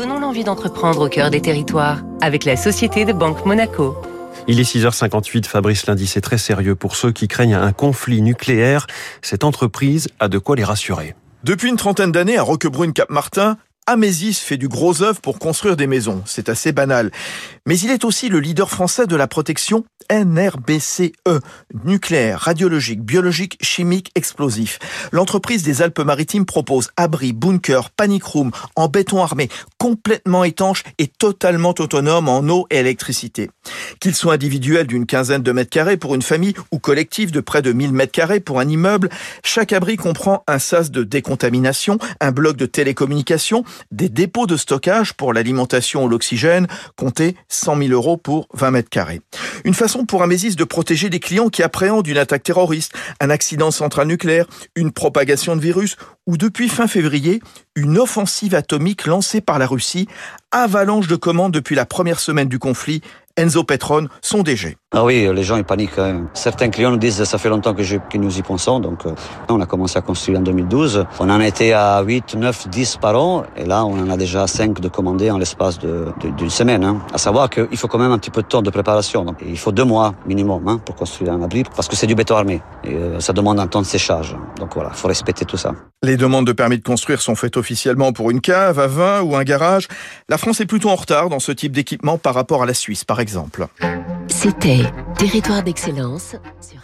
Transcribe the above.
Donnons l'envie d'entreprendre au cœur des territoires avec la Société de Banque Monaco. Il est 6h58, Fabrice Lundi, c'est très sérieux pour ceux qui craignent un conflit nucléaire. Cette entreprise a de quoi les rassurer. Depuis une trentaine d'années, à Roquebrune-Cap-Martin, Amésis fait du gros œuvre pour construire des maisons. C'est assez banal. Mais il est aussi le leader français de la protection NRBCE, nucléaire, radiologique, biologique, chimique, explosif. L'entreprise des Alpes-Maritimes propose abris, bunkers, panic room en béton armé, complètement étanche et totalement autonome en eau et électricité. Qu'ils soient individuels d'une quinzaine de mètres carrés pour une famille ou collectifs de près de 1000 mètres carrés pour un immeuble, chaque abri comprend un sas de décontamination, un bloc de télécommunication, des dépôts de stockage pour l'alimentation ou l'oxygène, comptez 100 000 euros pour 20 mètres carrés. Une façon pour Amésis de protéger des clients qui appréhendent une attaque terroriste, un accident central nucléaire, une propagation de virus ou depuis fin février, une offensive atomique lancée par la Russie, avalanche de commandes depuis la première semaine du conflit, Enzo Petron, son DG. Ah oui, les gens ils paniquent. Hein. Certains clients nous disent ça fait longtemps que, nous y pensons. Donc euh, on a commencé à construire en 2012. On en était à 8, 9, 10 par an. Et là, on en a déjà 5 de commandés en l'espace d'une semaine. Hein. À savoir qu'il faut quand même un petit peu de temps de préparation. Il faut deux mois minimum hein, pour construire un abri parce que c'est du béton armé. Et euh, ça demande un temps de séchage. Donc voilà, il faut respecter tout ça. Les demandes de permis de construire sont faites officiellement pour une cave à vin ou un garage. La France est plutôt en retard dans ce type d'équipement par rapport à la Suisse, par exemple. C'était Territoire d'excellence sur